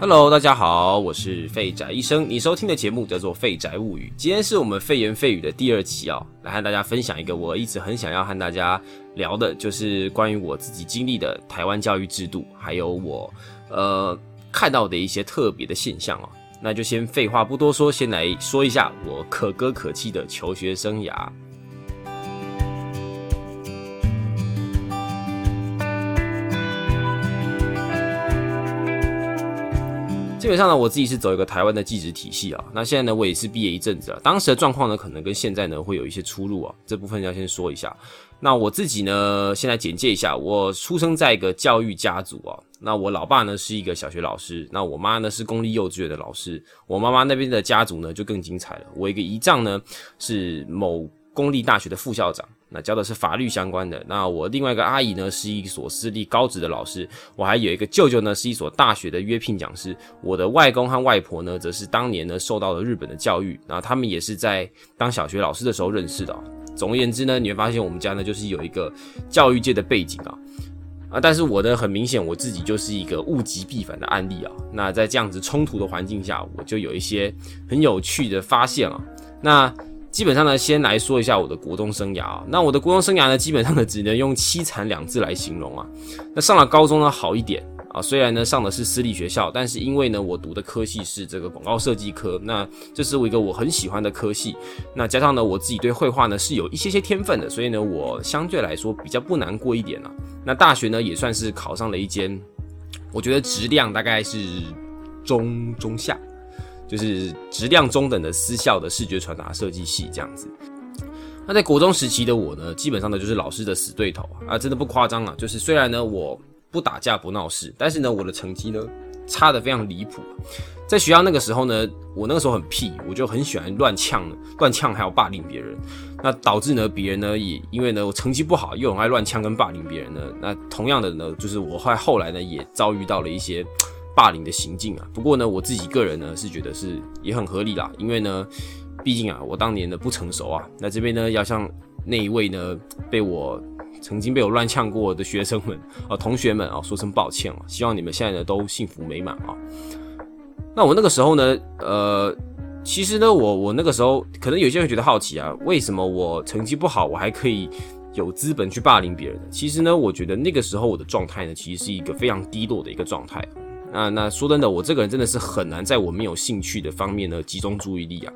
Hello，大家好，我是废宅医生。你收听的节目叫做《废宅物语》，今天是我们废言废语的第二期哦，来和大家分享一个我一直很想要和大家聊的，就是关于我自己经历的台湾教育制度，还有我呃看到的一些特别的现象哦。那就先废话不多说，先来说一下我可歌可泣的求学生涯。基本上呢，我自己是走一个台湾的技职体系啊。那现在呢，我也是毕业一阵子了。当时的状况呢，可能跟现在呢会有一些出入啊。这部分要先说一下。那我自己呢，现在简介一下，我出生在一个教育家族啊。那我老爸呢是一个小学老师，那我妈呢是公立幼稚园的老师。我妈妈那边的家族呢就更精彩了。我一个姨丈呢是某公立大学的副校长。那教的是法律相关的。那我另外一个阿姨呢，是一所私立高职的老师。我还有一个舅舅呢，是一所大学的约聘讲师。我的外公和外婆呢，则是当年呢受到了日本的教育。那他们也是在当小学老师的时候认识的。总而言之呢，你会发现我们家呢就是有一个教育界的背景啊啊！但是我呢，很明显我自己就是一个物极必反的案例啊。那在这样子冲突的环境下，我就有一些很有趣的发现啊。那基本上呢，先来说一下我的国中生涯啊。那我的国中生涯呢，基本上呢，只能用凄惨两字来形容啊。那上了高中呢，好一点啊。虽然呢上的是私立学校，但是因为呢我读的科系是这个广告设计科，那这是我一个我很喜欢的科系。那加上呢我自己对绘画呢是有一些些天分的，所以呢我相对来说比较不难过一点啊。那大学呢也算是考上了一间，我觉得质量大概是中中下。就是质量中等的私校的视觉传达设计系这样子。那在国中时期的我呢，基本上呢就是老师的死对头啊，真的不夸张啊。就是虽然呢我不打架不闹事，但是呢我的成绩呢差的非常离谱。在学校那个时候呢，我那个时候很屁，我就很喜欢乱呛、乱呛还有霸凌别人。那导致呢别人呢也因为呢我成绩不好，又很爱乱呛跟霸凌别人呢。那同样的呢，就是我后后来呢也遭遇到了一些。霸凌的行径啊，不过呢，我自己个人呢是觉得是也很合理啦，因为呢，毕竟啊，我当年的不成熟啊，那这边呢要向那一位呢被我曾经被我乱呛过的学生们啊、同学们啊说声抱歉啊，希望你们现在呢都幸福美满啊。那我那个时候呢，呃，其实呢，我我那个时候可能有些人觉得好奇啊，为什么我成绩不好，我还可以有资本去霸凌别人？其实呢，我觉得那个时候我的状态呢，其实是一个非常低落的一个状态。那那说真的，我这个人真的是很难在我没有兴趣的方面呢集中注意力啊。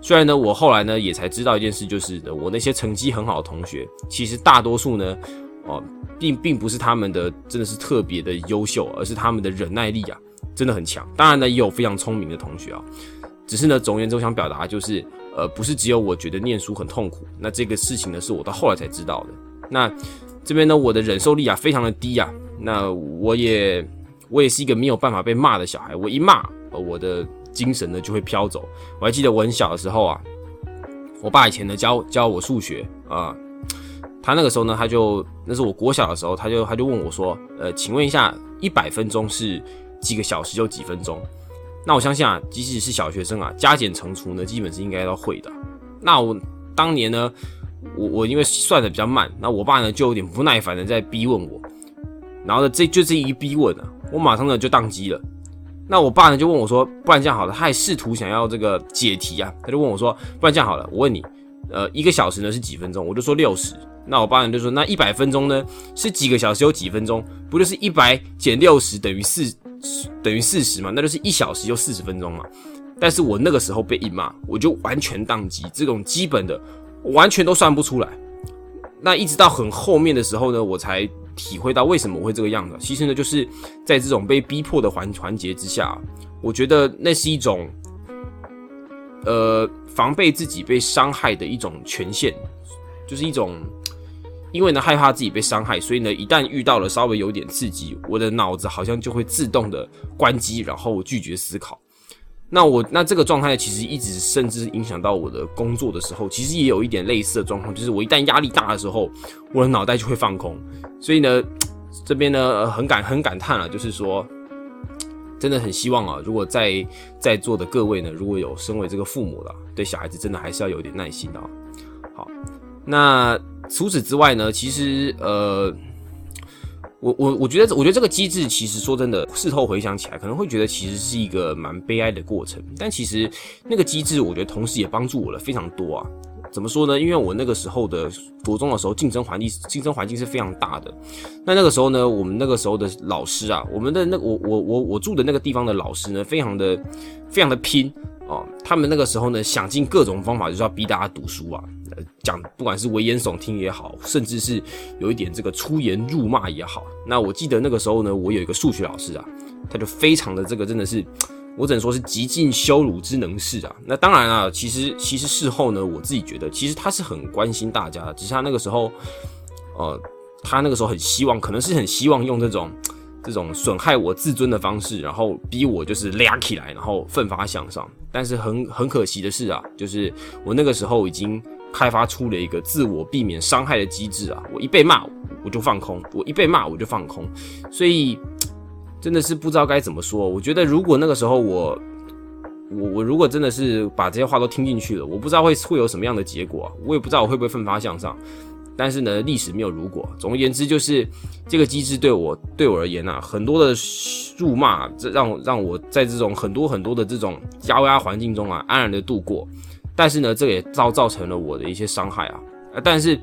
虽然呢，我后来呢也才知道一件事，就是我那些成绩很好的同学，其实大多数呢，哦，并并不是他们的真的是特别的优秀，而是他们的忍耐力啊真的很强。当然呢，也有非常聪明的同学啊。只是呢，总而言之，我想表达就是，呃，不是只有我觉得念书很痛苦。那这个事情呢，是我到后来才知道的。那这边呢，我的忍受力啊非常的低啊。那我也。我也是一个没有办法被骂的小孩，我一骂，呃我的精神呢就会飘走。我还记得我很小的时候啊，我爸以前呢教教我数学啊，他那个时候呢，他就那是我国小的时候，他就他就问我说，呃，请问一下，一百分钟是几个小时就几分钟？那我相信啊，即使是小学生啊，加减乘除呢，基本是应该要会的。那我当年呢，我我因为算的比较慢，那我爸呢就有点不耐烦的在逼问我，然后呢，这就这一逼问啊。我马上呢就宕机了，那我爸呢就问我说：“不然这样好了。”他还试图想要这个解题啊，他就问我说：“不然这样好了，我问你，呃，一个小时呢是几分钟？”我就说六十。那我爸呢就说：“那一百分钟呢是几个小时有几分钟？不就是一百减六十等于四等于四十嘛？那就是一小时就四十分钟嘛。”但是我那个时候被一骂，我就完全宕机，这种基本的完全都算不出来。那一直到很后面的时候呢，我才。体会到为什么我会这个样子，其实呢，就是在这种被逼迫的环环节之下，我觉得那是一种，呃，防备自己被伤害的一种权限，就是一种，因为呢害怕自己被伤害，所以呢，一旦遇到了稍微有点刺激，我的脑子好像就会自动的关机，然后拒绝思考。那我那这个状态其实一直甚至影响到我的工作的时候，其实也有一点类似的状况，就是我一旦压力大的时候，我的脑袋就会放空。所以呢，这边呢很感很感叹了，就是说，真的很希望啊，如果在在座的各位呢，如果有身为这个父母了，对小孩子真的还是要有点耐心的。好，那除此之外呢，其实呃，我我我觉得，我觉得这个机制其实说真的，事后回想起来，可能会觉得其实是一个蛮悲哀的过程。但其实那个机制，我觉得同时也帮助我了非常多啊。怎么说呢？因为我那个时候的国中的时候，竞争环境竞争环境是非常大的。那那个时候呢，我们那个时候的老师啊，我们的那我我我我住的那个地方的老师呢，非常的非常的拼哦。他们那个时候呢，想尽各种方法，就是要逼大家读书啊。讲不管是危言耸听也好，甚至是有一点这个出言辱骂也好，那我记得那个时候呢，我有一个数学老师啊，他就非常的这个真的是，我只能说是极尽羞辱之能事啊。那当然啊，其实其实事后呢，我自己觉得其实他是很关心大家的，只是他那个时候，呃，他那个时候很希望，可能是很希望用这种这种损害我自尊的方式，然后逼我就是亮起来，然后奋发向上。但是很很可惜的是啊，就是我那个时候已经。开发出了一个自我避免伤害的机制啊！我一被骂我就放空，我一被骂我就放空，所以真的是不知道该怎么说。我觉得如果那个时候我我我如果真的是把这些话都听进去了，我不知道会会有什么样的结果，我也不知道我会不会奋发向上。但是呢，历史没有如果。总而言之，就是这个机制对我对我而言啊，很多的辱骂，这让让我在这种很多很多的这种高压环境中啊，安然的度过。但是呢，这也造造成了我的一些伤害啊，但是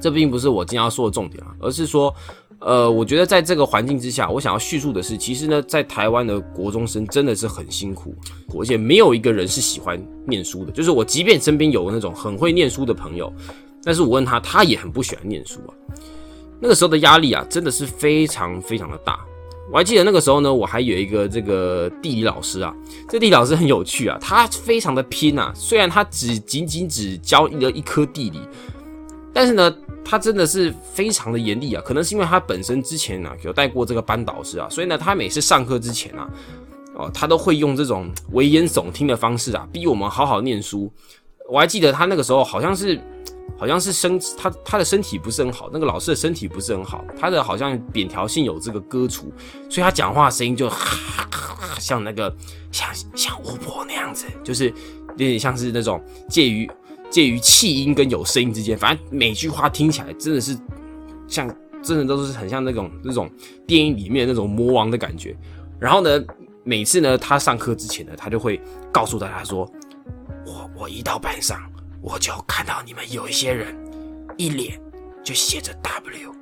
这并不是我今天要说的重点啊，而是说，呃，我觉得在这个环境之下，我想要叙述的是，其实呢，在台湾的国中生真的是很辛苦，而且没有一个人是喜欢念书的。就是我即便身边有那种很会念书的朋友，但是我问他，他也很不喜欢念书啊。那个时候的压力啊，真的是非常非常的大。我还记得那个时候呢，我还有一个这个地理老师啊，这地理老师很有趣啊，他非常的拼啊，虽然他只仅仅只教了一科地理，但是呢，他真的是非常的严厉啊，可能是因为他本身之前呢有带过这个班导师啊，所以呢，他每次上课之前啊，哦，他都会用这种危言耸听的方式啊，逼我们好好念书。我还记得他那个时候好像是。好像是身他他的身体不是很好，那个老师的身体不是很好，他的好像扁条性有这个割除，所以他讲话声音就哈像那个像像巫婆那样子，就是有点像是那种介于介于气音跟有声音之间，反正每句话听起来真的是像真的都是很像那种那种电影里面那种魔王的感觉。然后呢，每次呢他上课之前呢，他就会告诉大家说：“我我一到班上。”我就看到你们有一些人一脸就写着 W，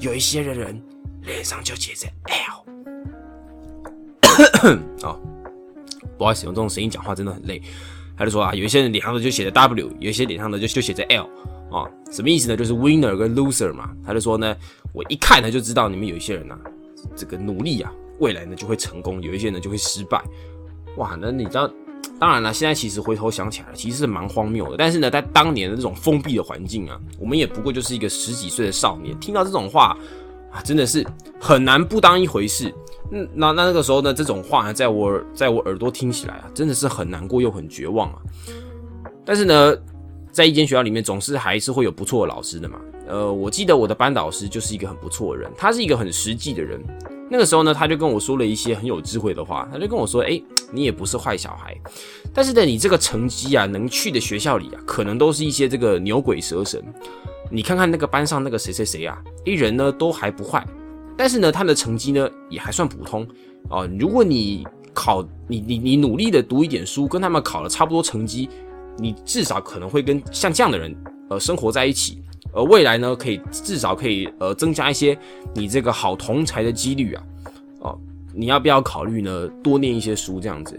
有一些的人脸上就写着 L。啊，不好意思，用这种声音讲话真的很累。他就说啊，有一些人脸上的就写着 W，有一些脸上的就就写着 L。啊，什么意思呢？就是 winner 跟 loser 嘛。他就说呢，我一看呢就知道你们有一些人呐，这个努力啊，未来呢就会成功；有一些人就会失败。哇，那你知道？当然了，现在其实回头想起来，其实是蛮荒谬的。但是呢，在当年的这种封闭的环境啊，我们也不过就是一个十几岁的少年，听到这种话啊，真的是很难不当一回事。嗯，那那那个时候呢，这种话呢，在我在我耳朵听起来啊，真的是很难过又很绝望啊。但是呢，在一间学校里面，总是还是会有不错的老师的嘛。呃，我记得我的班导师就是一个很不错的人，他是一个很实际的人。那个时候呢，他就跟我说了一些很有智慧的话。他就跟我说：“哎，你也不是坏小孩，但是呢，你这个成绩啊，能去的学校里啊，可能都是一些这个牛鬼蛇神。你看看那个班上那个谁谁谁啊，一人呢都还不坏，但是呢，他的成绩呢也还算普通啊。如果你考你你你努力的读一点书，跟他们考了差不多成绩，你至少可能会跟像这样的人呃生活在一起。”而未来呢，可以至少可以呃增加一些你这个好同才的几率啊，哦，你要不要考虑呢？多念一些书这样子。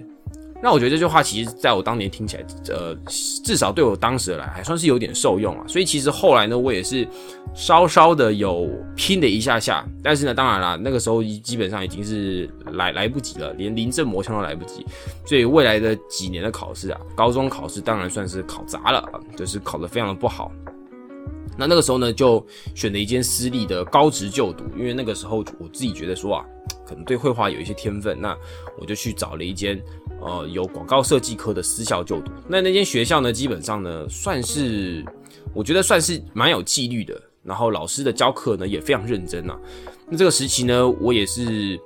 那我觉得这句话其实在我当年听起来，呃，至少对我当时来还算是有点受用啊。所以其实后来呢，我也是稍稍的有拼了一下下，但是呢，当然啦，那个时候基本上已经是来来不及了，连临阵磨枪都来不及。所以未来的几年的考试啊，高中考试当然算是考砸了啊，就是考得非常的不好。那那个时候呢，就选了一间私立的高职就读，因为那个时候我自己觉得说啊，可能对绘画有一些天分，那我就去找了一间呃有广告设计科的私校就读。那那间学校呢，基本上呢算是我觉得算是蛮有纪律的，然后老师的教课呢也非常认真啊。那这个时期呢，我也是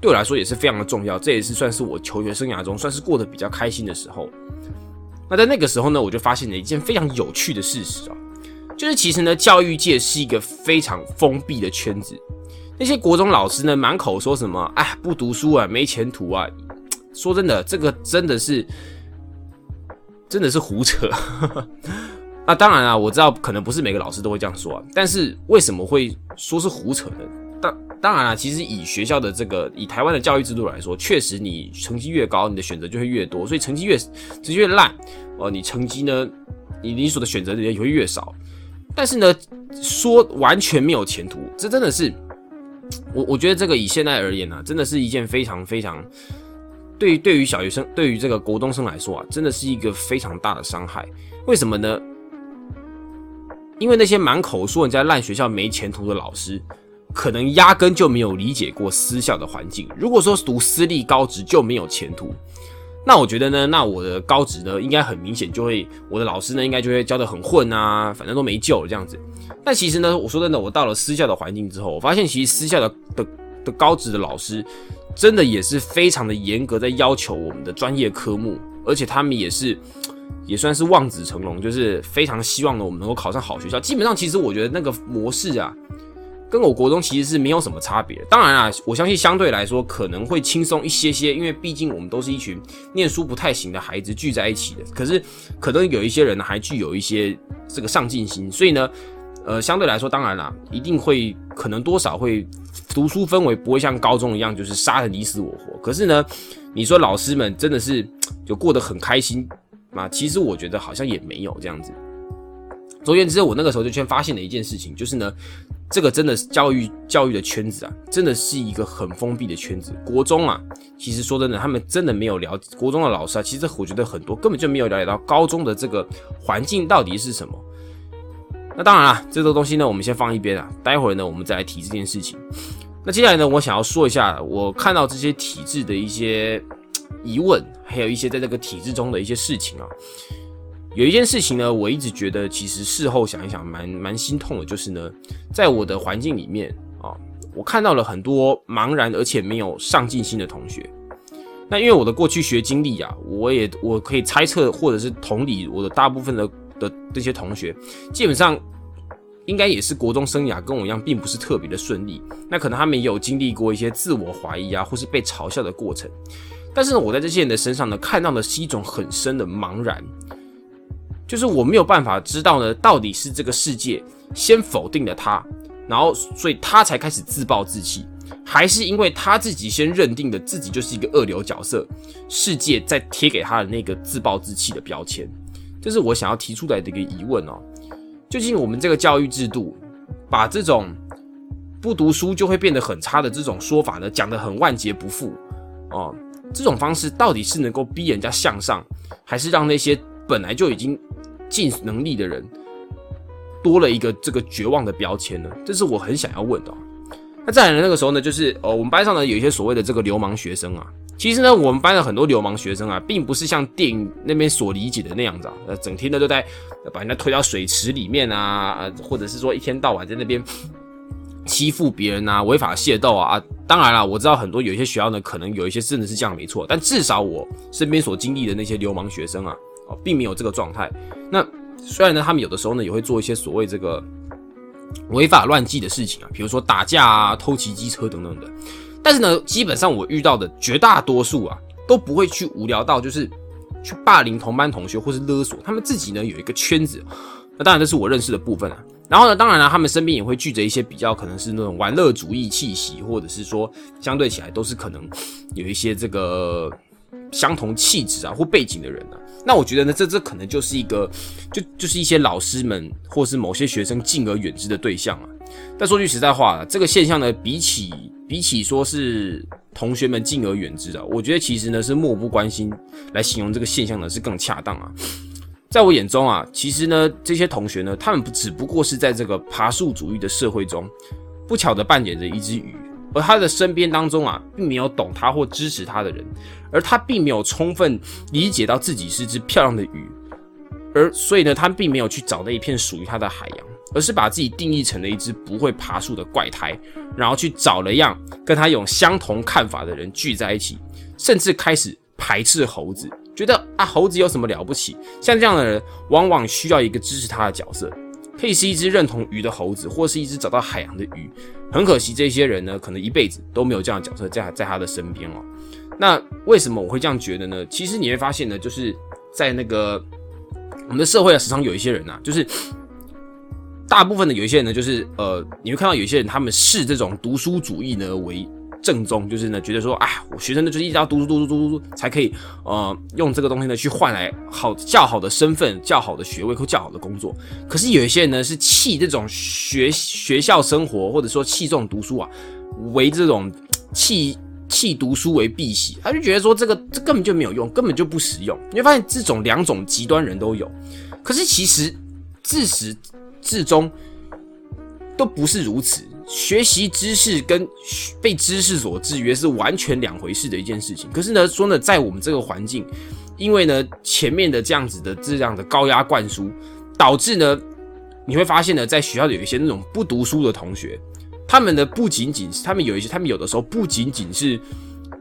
对我来说也是非常的重要，这也是算是我求学生涯中算是过得比较开心的时候。那在那个时候呢，我就发现了一件非常有趣的事实啊。就是其实呢，教育界是一个非常封闭的圈子。那些国中老师呢，满口说什么，哎，不读书啊，没前途啊。说真的，这个真的是，真的是胡扯。那当然啊，我知道可能不是每个老师都会这样说啊。但是为什么会说是胡扯呢？当当然啊，其实以学校的这个以台湾的教育制度来说，确实你成绩越高，你的选择就会越多。所以成绩越成绩越烂，哦，你成绩呢，你你所的选择的也会越少。但是呢，说完全没有前途，这真的是我我觉得这个以现在而言呢，真的是一件非常非常。对于对于小学生，对于这个国中生来说啊，真的是一个非常大的伤害。为什么呢？因为那些满口说人家烂学校没前途的老师，可能压根就没有理解过私校的环境。如果说读私立高职就没有前途，那我觉得呢，那我的高职呢，应该很明显就会，我的老师呢，应该就会教的很混啊，反正都没救了这样子。但其实呢，我说真的，我到了私校的环境之后，我发现其实私校的的的高职的老师。真的也是非常的严格，在要求我们的专业科目，而且他们也是也算是望子成龙，就是非常希望呢我们能够考上好学校。基本上，其实我觉得那个模式啊，跟我国中其实是没有什么差别。当然啊，我相信相对来说可能会轻松一些些，因为毕竟我们都是一群念书不太行的孩子聚在一起的。可是可能有一些人，还具有一些这个上进心，所以呢，呃，相对来说，当然啦，一定会可能多少会。读书氛围不会像高中一样，就是杀的你死我活。可是呢，你说老师们真的是就过得很开心吗？其实我觉得好像也没有这样子。总而言之，我那个时候就先发现了一件事情，就是呢，这个真的是教育教育的圈子啊，真的是一个很封闭的圈子。国中啊，其实说真的，他们真的没有了解国中的老师啊，其实我觉得很多根本就没有了解到高中的这个环境到底是什么。那当然了，这个东西呢，我们先放一边啊，待会儿呢，我们再来提这件事情。那接下来呢，我想要说一下我看到这些体制的一些疑问，还有一些在这个体制中的一些事情啊。有一件事情呢，我一直觉得其实事后想一想，蛮蛮心痛的，就是呢，在我的环境里面啊，我看到了很多茫然而且没有上进心的同学。那因为我的过去学经历啊，我也我可以猜测或者是同理，我的大部分的的这些同学，基本上。应该也是国中生涯跟我一样，并不是特别的顺利。那可能他们也有经历过一些自我怀疑啊，或是被嘲笑的过程。但是呢，我在这些人的身上呢，看到的是一种很深的茫然，就是我没有办法知道呢，到底是这个世界先否定了他，然后所以他才开始自暴自弃，还是因为他自己先认定的自己就是一个二流角色，世界在贴给他的那个自暴自弃的标签。这是我想要提出来的一个疑问哦。究竟我们这个教育制度，把这种不读书就会变得很差的这种说法呢，讲得很万劫不复哦。这种方式到底是能够逼人家向上，还是让那些本来就已经尽能力的人多了一个这个绝望的标签呢？这是我很想要问的。那再来呢？那个时候呢，就是哦，我们班上呢有一些所谓的这个流氓学生啊。其实呢，我们班的很多流氓学生啊，并不是像电影那边所理解的那样子啊，呃，整天呢都在把人家推到水池里面啊，或者是说一天到晚在那边欺负别人啊，违法械斗啊。当然了，我知道很多有一些学校呢，可能有一些真的是这样没错，但至少我身边所经历的那些流氓学生啊，哦，并没有这个状态。那虽然呢，他们有的时候呢也会做一些所谓这个违法乱纪的事情啊，比如说打架啊、偷骑机车等等的。但是呢，基本上我遇到的绝大多数啊，都不会去无聊到就是去霸凌同班同学或是勒索他们自己呢，有一个圈子。那当然这是我认识的部分啊。然后呢，当然了，他们身边也会聚着一些比较可能是那种玩乐主义气息，或者是说相对起来都是可能有一些这个相同气质啊或背景的人啊。那我觉得呢，这这可能就是一个就就是一些老师们或是某些学生敬而远之的对象啊。但说句实在话，这个现象呢，比起比起说是同学们敬而远之啊，我觉得其实呢是漠不关心来形容这个现象呢是更恰当啊。在我眼中啊，其实呢这些同学呢，他们只不过是在这个爬树主义的社会中不巧的扮演着一只鱼，而他的身边当中啊，并没有懂他或支持他的人，而他并没有充分理解到自己是只漂亮的鱼，而所以呢，他并没有去找那一片属于他的海洋。而是把自己定义成了一只不会爬树的怪胎，然后去找了样跟他有相同看法的人聚在一起，甚至开始排斥猴子，觉得啊猴子有什么了不起？像这样的人，往往需要一个支持他的角色，可以是一只认同鱼的猴子，或是一只找到海洋的鱼。很可惜，这些人呢，可能一辈子都没有这样的角色在在他的身边哦。那为什么我会这样觉得呢？其实你会发现呢，就是在那个我们的社会啊，时常有一些人呐，就是大部分的有一些人呢，就是呃，你会看到有一些人，他们视这种读书主义呢为。正宗就是呢，觉得说，哎，我学生呢就是一直要读书读书读书才可以，呃，用这个东西呢去换来好较好的身份、较好的学位或较好的工作。可是有一些人呢是弃这种学学校生活，或者说弃这种读书啊，为这种弃弃读书为避喜，他就觉得说这个这根本就没有用，根本就不实用。你会发现这种两种极端人都有，可是其实自始至终都不是如此。学习知识跟被知识所制约是完全两回事的一件事情。可是呢，说呢，在我们这个环境，因为呢前面的这样子的这样的高压灌输，导致呢你会发现呢，在学校有一些那种不读书的同学，他们的不仅仅是他们有一些，他们有的时候不仅仅是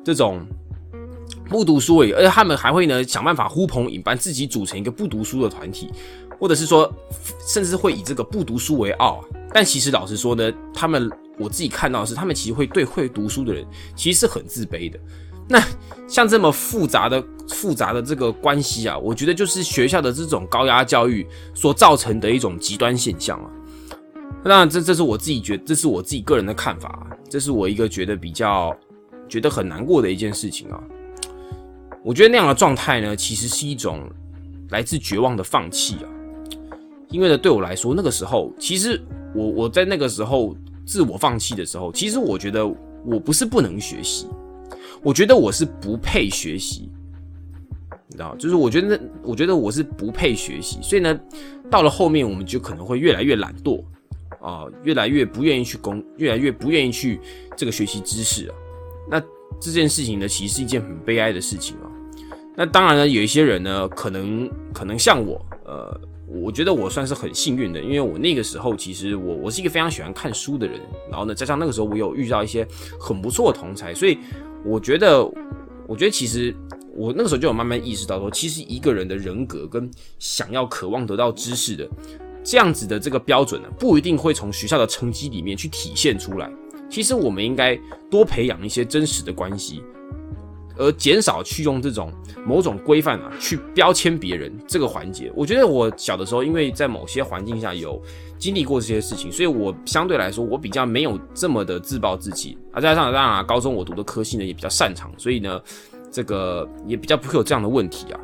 这种不读书而已，而且他们还会呢想办法呼朋引伴，自己组成一个不读书的团体，或者是说，甚至会以这个不读书为傲。但其实老实说呢，他们我自己看到的是，他们其实会对会读书的人其实是很自卑的。那像这么复杂的复杂的这个关系啊，我觉得就是学校的这种高压教育所造成的一种极端现象啊。那这这是我自己觉得，这是我自己个人的看法啊，这是我一个觉得比较觉得很难过的一件事情啊。我觉得那样的状态呢，其实是一种来自绝望的放弃啊。因为呢，对我来说，那个时候其实。我我在那个时候自我放弃的时候，其实我觉得我不是不能学习，我觉得我是不配学习，你知道就是我觉得，我觉得我是不配学习，所以呢，到了后面我们就可能会越来越懒惰啊，越来越不愿意去攻，越来越不愿意去这个学习知识啊。那这件事情呢，其实是一件很悲哀的事情啊。那当然呢，有一些人呢，可能可能像我，呃。我觉得我算是很幸运的，因为我那个时候其实我我是一个非常喜欢看书的人，然后呢，加上那个时候我有遇到一些很不错的同才，所以我觉得，我觉得其实我那个时候就有慢慢意识到说，其实一个人的人格跟想要渴望得到知识的这样子的这个标准呢，不一定会从学校的成绩里面去体现出来。其实我们应该多培养一些真实的关系。而减少去用这种某种规范啊，去标签别人这个环节，我觉得我小的时候，因为在某些环境下有经历过这些事情，所以我相对来说我比较没有这么的自暴自弃。啊，加上当然啊，高中我读的科系呢也比较擅长，所以呢，这个也比较不会有这样的问题啊。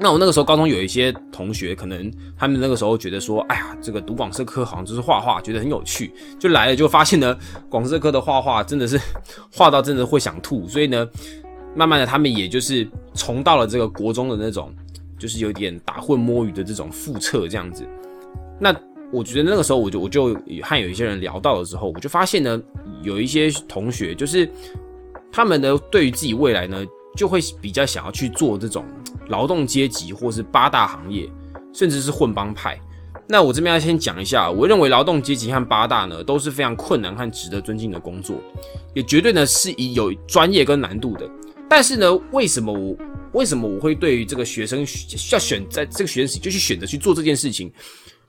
那我那个时候高中有一些同学，可能他们那个时候觉得说，哎呀，这个读广设科好像就是画画，觉得很有趣，就来了就发现呢，广设科的画画真的是画到真的会想吐，所以呢。慢慢的，他们也就是重到了这个国中的那种，就是有点打混摸鱼的这种复测这样子。那我觉得那个时候，我就我就和有一些人聊到的时候，我就发现呢，有一些同学就是他们呢，对于自己未来呢，就会比较想要去做这种劳动阶级或是八大行业，甚至是混帮派。那我这边要先讲一下，我认为劳动阶级和八大呢都是非常困难和值得尊敬的工作，也绝对呢是以有专业跟难度的。但是呢，为什么我为什么我会对于这个学生要选在这个学生时就去选择去做这件事情，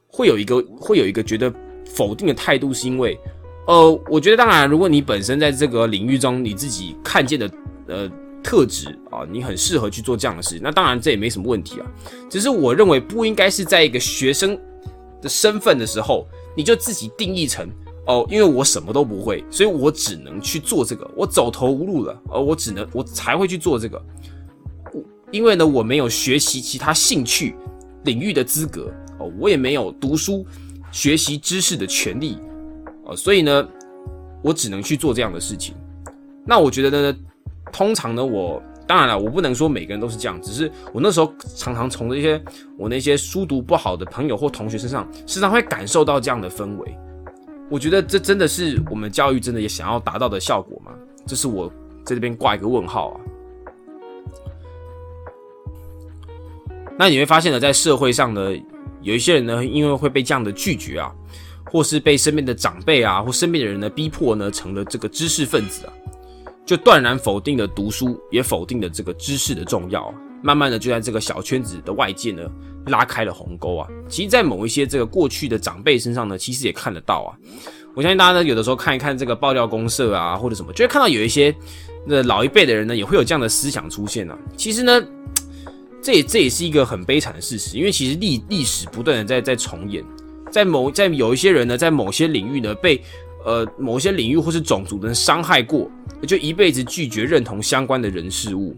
会有一个会有一个觉得否定的态度？是因为，呃，我觉得当然，如果你本身在这个领域中你自己看见的呃特质啊，你很适合去做这样的事，那当然这也没什么问题啊。只是我认为不应该是在一个学生的身份的时候，你就自己定义成。哦，因为我什么都不会，所以我只能去做这个。我走投无路了，而我只能我才会去做这个。因为呢，我没有学习其他兴趣领域的资格哦，我也没有读书学习知识的权利哦，所以呢，我只能去做这样的事情。那我觉得呢，通常呢，我当然了，我不能说每个人都是这样，只是我那时候常常从这些我那些书读不好的朋友或同学身上，时常会感受到这样的氛围。我觉得这真的是我们教育真的也想要达到的效果吗？这是我在这边挂一个问号啊。那你会发现呢，在社会上呢，有一些人呢，因为会被这样的拒绝啊，或是被身边的长辈啊，或身边的人呢逼迫呢，成了这个知识分子啊，就断然否定了读书，也否定了这个知识的重要。慢慢的，就在这个小圈子的外界呢，拉开了鸿沟啊。其实，在某一些这个过去的长辈身上呢，其实也看得到啊。我相信大家呢，有的时候看一看这个爆料公社啊，或者什么，就会看到有一些那老一辈的人呢，也会有这样的思想出现啊。其实呢，这也这也是一个很悲惨的事实，因为其实历历史不断的在在重演，在某在有一些人呢，在某些领域呢被。呃，某些领域或是种族的人伤害过，就一辈子拒绝认同相关的人事物。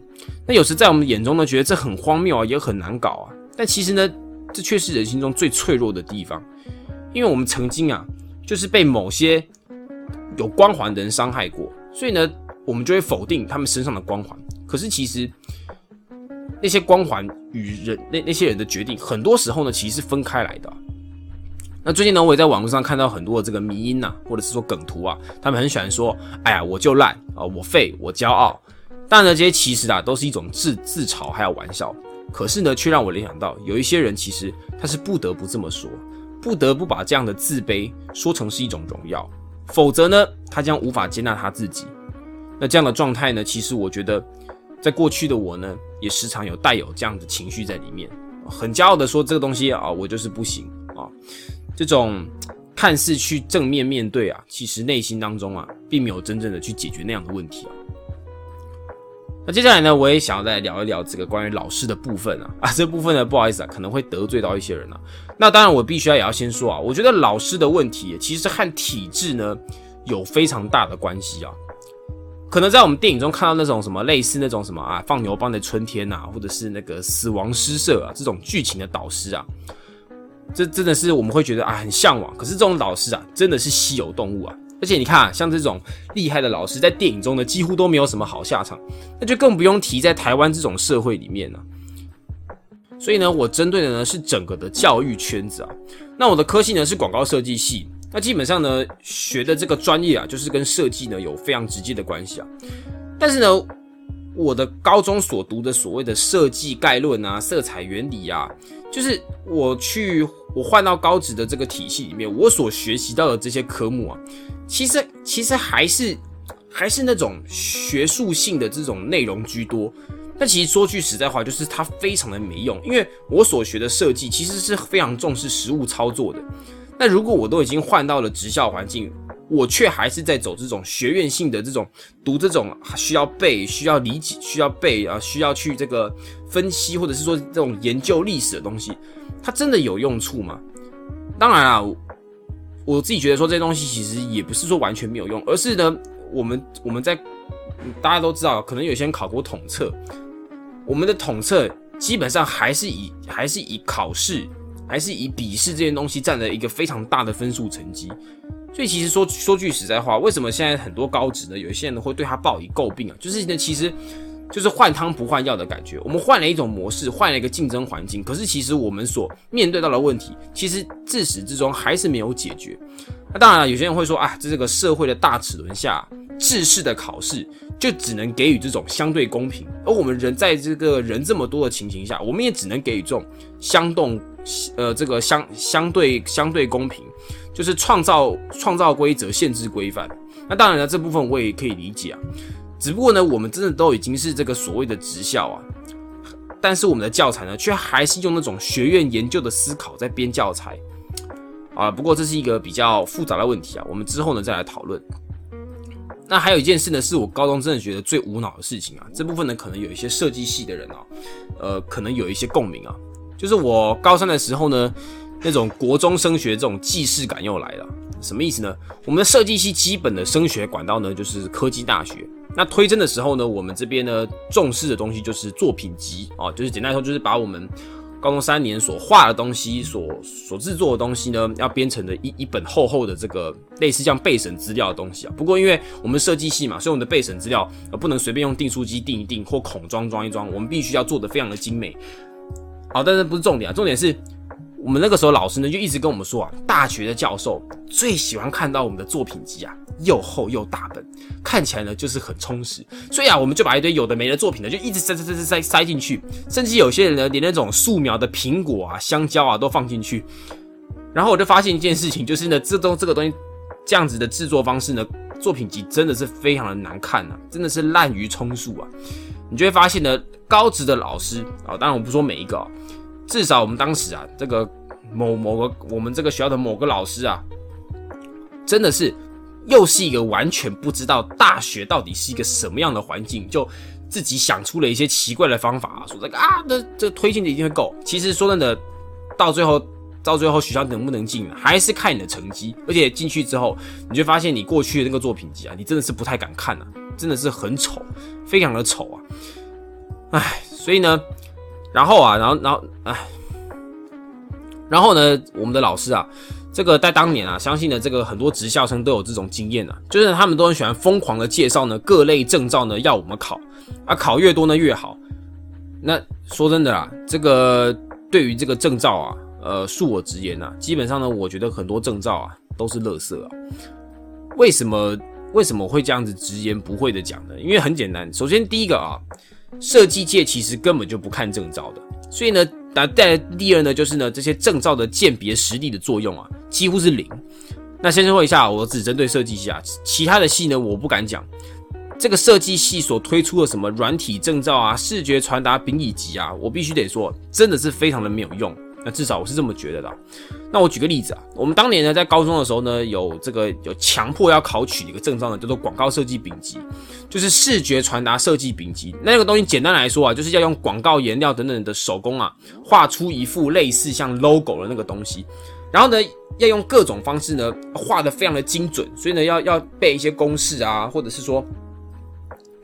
那有时在我们眼中呢，觉得这很荒谬啊，也很难搞啊。但其实呢，这却是人心中最脆弱的地方，因为我们曾经啊，就是被某些有光环的人伤害过，所以呢，我们就会否定他们身上的光环。可是其实那些光环与人那那些人的决定，很多时候呢，其实是分开来的。那最近呢，我也在网络上看到很多的这个迷音呐，或者是说梗图啊，他们很喜欢说：“哎呀，我就烂啊，我废，我骄傲。”但呢，这些其实啊，都是一种自自嘲还有玩笑。可是呢，却让我联想到，有一些人其实他是不得不这么说，不得不把这样的自卑说成是一种荣耀，否则呢，他将无法接纳他自己。那这样的状态呢，其实我觉得，在过去的我呢，也时常有带有这样的情绪在里面，很骄傲的说这个东西啊，我就是不行啊。这种看似去正面面对啊，其实内心当中啊，并没有真正的去解决那样的问题啊。那接下来呢，我也想要再聊一聊这个关于老师的部分啊 啊，这部分呢，不好意思啊，可能会得罪到一些人啊。那当然，我必须要也要先说啊，我觉得老师的问题其实和体制呢有非常大的关系啊。可能在我们电影中看到那种什么类似那种什么啊放牛班的春天呐，或者是那个死亡诗社啊这种剧情的导师啊。这真的是我们会觉得啊很向往，可是这种老师啊真的是稀有动物啊！而且你看啊，像这种厉害的老师，在电影中呢几乎都没有什么好下场，那就更不用提在台湾这种社会里面了。所以呢，我针对的呢是整个的教育圈子啊。那我的科系呢是广告设计系，那基本上呢学的这个专业啊就是跟设计呢有非常直接的关系啊。但是呢，我的高中所读的所谓的设计概论啊、色彩原理啊，就是我去。我换到高职的这个体系里面，我所学习到的这些科目啊，其实其实还是还是那种学术性的这种内容居多。但其实说句实在话，就是它非常的没用，因为我所学的设计其实是非常重视实物操作的。那如果我都已经换到了职校环境，我却还是在走这种学院性的这种读这种需要背、需要理解、需要背啊、需要去这个分析，或者是说这种研究历史的东西。它真的有用处吗？当然啊，我自己觉得说这些东西其实也不是说完全没有用，而是呢，我们我们在大家都知道，可能有些人考过统测，我们的统测基本上还是以还是以考试，还是以笔试这些东西占了一个非常大的分数成绩。所以其实说说句实在话，为什么现在很多高职呢？有一些人会对他报以诟病啊？就是呢，其实。就是换汤不换药的感觉，我们换了一种模式，换了一个竞争环境，可是其实我们所面对到的问题，其实自始至终还是没有解决。那当然了，有些人会说啊，在这个社会的大齿轮下，制式的考试就只能给予这种相对公平，而我们人在这个人这么多的情形下，我们也只能给予这种相动，呃，这个相相对相对公平，就是创造创造规则，限制规范。那当然了，这部分我也可以理解啊。只不过呢，我们真的都已经是这个所谓的职校啊，但是我们的教材呢，却还是用那种学院研究的思考在编教材啊。不过这是一个比较复杂的问题啊，我们之后呢再来讨论。那还有一件事呢，是我高中真的觉得最无脑的事情啊。这部分呢，可能有一些设计系的人啊，呃，可能有一些共鸣啊。就是我高三的时候呢，那种国中升学这种既视感又来了。什么意思呢？我们的设计系基本的升学管道呢，就是科技大学。那推甄的时候呢，我们这边呢重视的东西就是作品集啊，就是简单说，就是把我们高中三年所画的东西、所所制作的东西呢，要编成的一一本厚厚的这个类似像备审资料的东西啊。不过因为我们设计系嘛，所以我们的备审资料呃不能随便用订书机订一订或孔装装一装，我们必须要做的非常的精美。好，但是不是重点啊，重点是。我们那个时候老师呢就一直跟我们说啊，大学的教授最喜欢看到我们的作品集啊，又厚又大本，看起来呢就是很充实。所以啊，我们就把一堆有的没的作品呢，就一直塞塞塞塞塞塞进去，甚至有些人呢连那种素描的苹果啊、香蕉啊都放进去。然后我就发现一件事情，就是呢，这东这个东西这样子的制作方式呢，作品集真的是非常的难看啊，真的是滥竽充数啊。你就会发现呢，高职的老师啊，当然我不说每一个。至少我们当时啊，这个某某个我们这个学校的某个老师啊，真的是又是一个完全不知道大学到底是一个什么样的环境，就自己想出了一些奇怪的方法啊，说这个啊，这这推荐的一定会够。其实说真的，到最后。到最后学校能不能进，还是看你的成绩。而且进去之后，你就发现你过去的那个作品集啊，你真的是不太敢看啊，真的是很丑，非常的丑啊。唉，所以呢，然后啊，然后然后唉，然后呢，我们的老师啊，这个在当年啊，相信呢，这个很多职校生都有这种经验啊，就是他们都很喜欢疯狂的介绍呢各类证照呢要我们考，啊，考越多呢越好。那说真的啊，这个对于这个证照啊。呃，恕我直言呐，基本上呢，我觉得很多证照啊都是垃圾啊。为什么为什么会这样子直言不讳的讲呢？因为很简单，首先第一个啊，设计界其实根本就不看证照的，所以呢，带来第二呢，就是呢，这些证照的鉴别实力的作用啊，几乎是零。那先说一下，我只针对设计系啊，其他的系呢，我不敢讲。这个设计系所推出的什么软体证照啊、视觉传达丙乙级啊，我必须得说，真的是非常的没有用。那至少我是这么觉得的。那我举个例子啊，我们当年呢在高中的时候呢，有这个有强迫要考取一个证照呢，叫做广告设计丙级，就是视觉传达设计丙级。那个东西简单来说啊，就是要用广告颜料等等的手工啊，画出一副类似像 logo 的那个东西，然后呢要用各种方式呢画的非常的精准，所以呢要要背一些公式啊，或者是说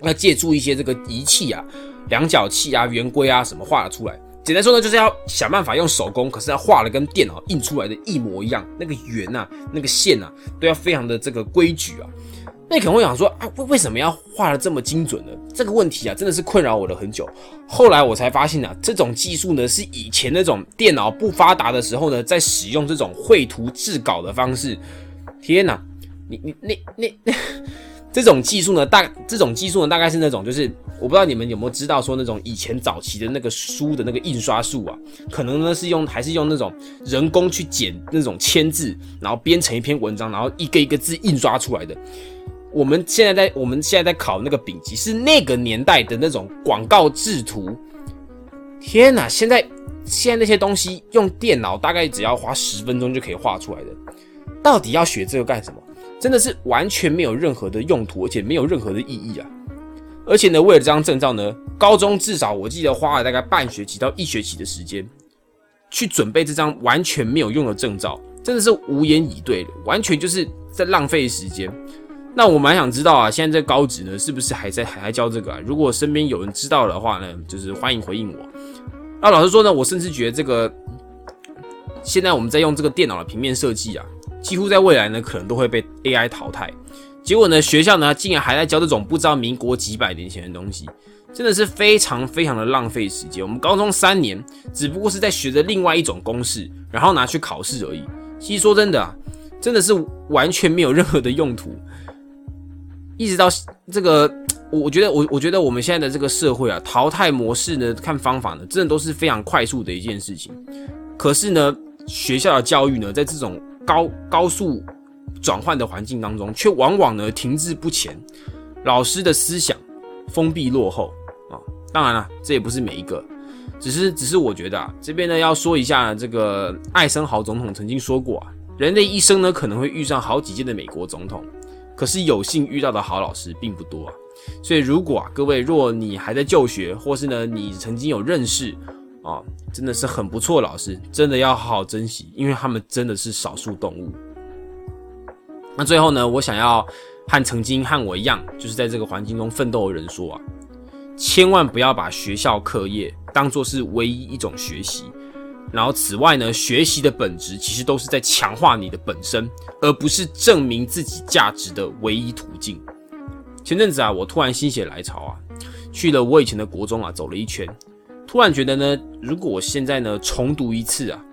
要借助一些这个仪器啊，量角器啊、圆规啊什么画出来。简单说呢，就是要想办法用手工，可是要画的跟电脑印出来的一模一样，那个圆呐，那个线呐，都要非常的这个规矩啊。那可能会想说啊，为为什么要画的这么精准呢？这个问题啊，真的是困扰我了很久。后来我才发现啊，这种技术呢，是以前那种电脑不发达的时候呢，在使用这种绘图制稿的方式。天哪，你你那那那。这种技术呢，大这种技术呢，大概是那种，就是我不知道你们有没有知道，说那种以前早期的那个书的那个印刷术啊，可能呢是用还是用那种人工去剪那种签字，然后编成一篇文章，然后一个一个字印刷出来的。我们现在在我们现在在考那个丙级，是那个年代的那种广告制图。天哪，现在现在那些东西用电脑大概只要花十分钟就可以画出来的，到底要学这个干什么？真的是完全没有任何的用途，而且没有任何的意义啊！而且呢，为了这张证照呢，高中至少我记得花了大概半学期到一学期的时间，去准备这张完全没有用的证照，真的是无言以对的，完全就是在浪费时间。那我蛮想知道啊，现在这高职呢，是不是还在还在教这个？啊？如果身边有人知道的话呢，就是欢迎回应我。那老实说呢，我甚至觉得这个现在我们在用这个电脑的平面设计啊。几乎在未来呢，可能都会被 AI 淘汰。结果呢，学校呢竟然还在教这种不知道民国几百年前的东西，真的是非常非常的浪费时间。我们高中三年只不过是在学着另外一种公式，然后拿去考试而已。其实说真的啊，真的是完全没有任何的用途。一直到这个，我觉得我我觉得我们现在的这个社会啊，淘汰模式呢，看方法呢，真的都是非常快速的一件事情。可是呢，学校的教育呢，在这种高高速转换的环境当中，却往往呢停滞不前，老师的思想封闭落后啊。当然了，这也不是每一个，只是只是我觉得啊，这边呢要说一下，这个艾森豪总统曾经说过啊，人的一生呢可能会遇上好几届的美国总统，可是有幸遇到的好老师并不多啊。所以如果啊各位若你还在就学，或是呢你曾经有认识。啊，真的是很不错，老师真的要好好珍惜，因为他们真的是少数动物。那最后呢，我想要和曾经和我一样，就是在这个环境中奋斗的人说啊，千万不要把学校课业当做是唯一一种学习。然后此外呢，学习的本质其实都是在强化你的本身，而不是证明自己价值的唯一途径。前阵子啊，我突然心血来潮啊，去了我以前的国中啊，走了一圈。突然觉得呢，如果我现在呢重读一次啊，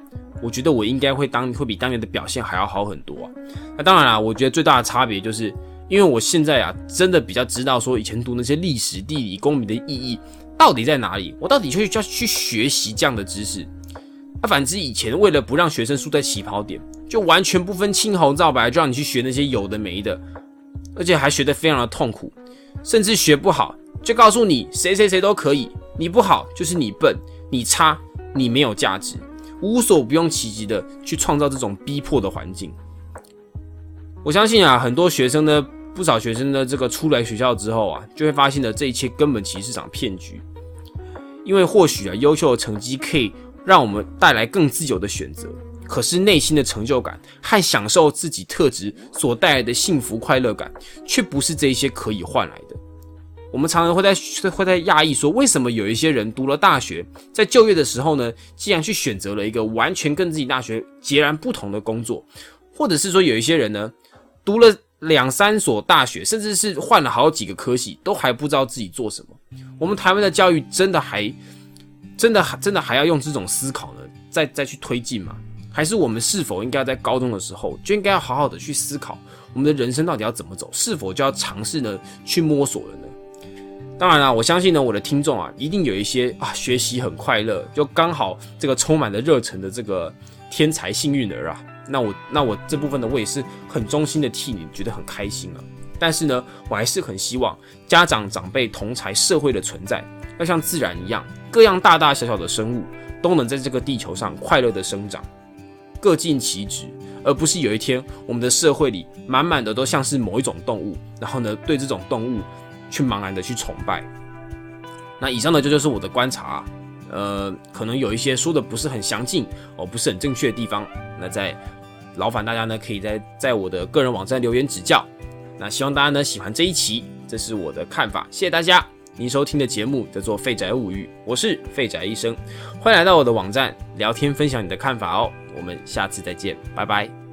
我觉得我应该会当会比当年的表现还要好很多啊。那当然啦，我觉得最大的差别就是，因为我现在啊真的比较知道说以前读那些历史、地理、公民的意义到底在哪里，我到底去要去学习这样的知识。那反之，以前为了不让学生输在起跑点，就完全不分青红皂白，就让你去学那些有的没的，而且还学得非常的痛苦，甚至学不好就告诉你谁谁谁都可以。你不好就是你笨，你差你没有价值，无所不用其极的去创造这种逼迫的环境。我相信啊，很多学生呢，不少学生呢，这个出来学校之后啊，就会发现呢，这一切根本其实是场骗局。因为或许啊，优秀的成绩可以让我们带来更自由的选择，可是内心的成就感和享受自己特质所带来的幸福快乐感，却不是这些可以换来的。我们常常会在会在讶异说，为什么有一些人读了大学，在就业的时候呢，竟然去选择了一个完全跟自己大学截然不同的工作，或者是说有一些人呢？读了两三所大学，甚至是换了好几个科系，都还不知道自己做什么。我们台湾的教育真的还真的还真的还要用这种思考呢？再再去推进吗？还是我们是否应该在高中的时候就应该要好好的去思考我们的人生到底要怎么走？是否就要尝试呢去摸索了呢？当然了，我相信呢，我的听众啊，一定有一些啊学习很快乐，就刚好这个充满了热忱的这个天才幸运儿啊。那我那我这部分呢，我也是很衷心的替你觉得很开心啊。但是呢，我还是很希望家长、长辈、同才、社会的存在，要像自然一样，各样大大小小的生物都能在这个地球上快乐的生长，各尽其职，而不是有一天我们的社会里满满的都像是某一种动物，然后呢，对这种动物去茫然的去崇拜。那以上呢，这就是我的观察。呃，可能有一些说的不是很详尽哦，不是很正确的地方。那在劳烦大家呢，可以在在我的个人网站留言指教。那希望大家呢喜欢这一期，这是我的看法，谢谢大家。您收听的节目叫做《废宅物语》，我是废宅医生，欢迎来到我的网站聊天，分享你的看法哦。我们下次再见，拜拜。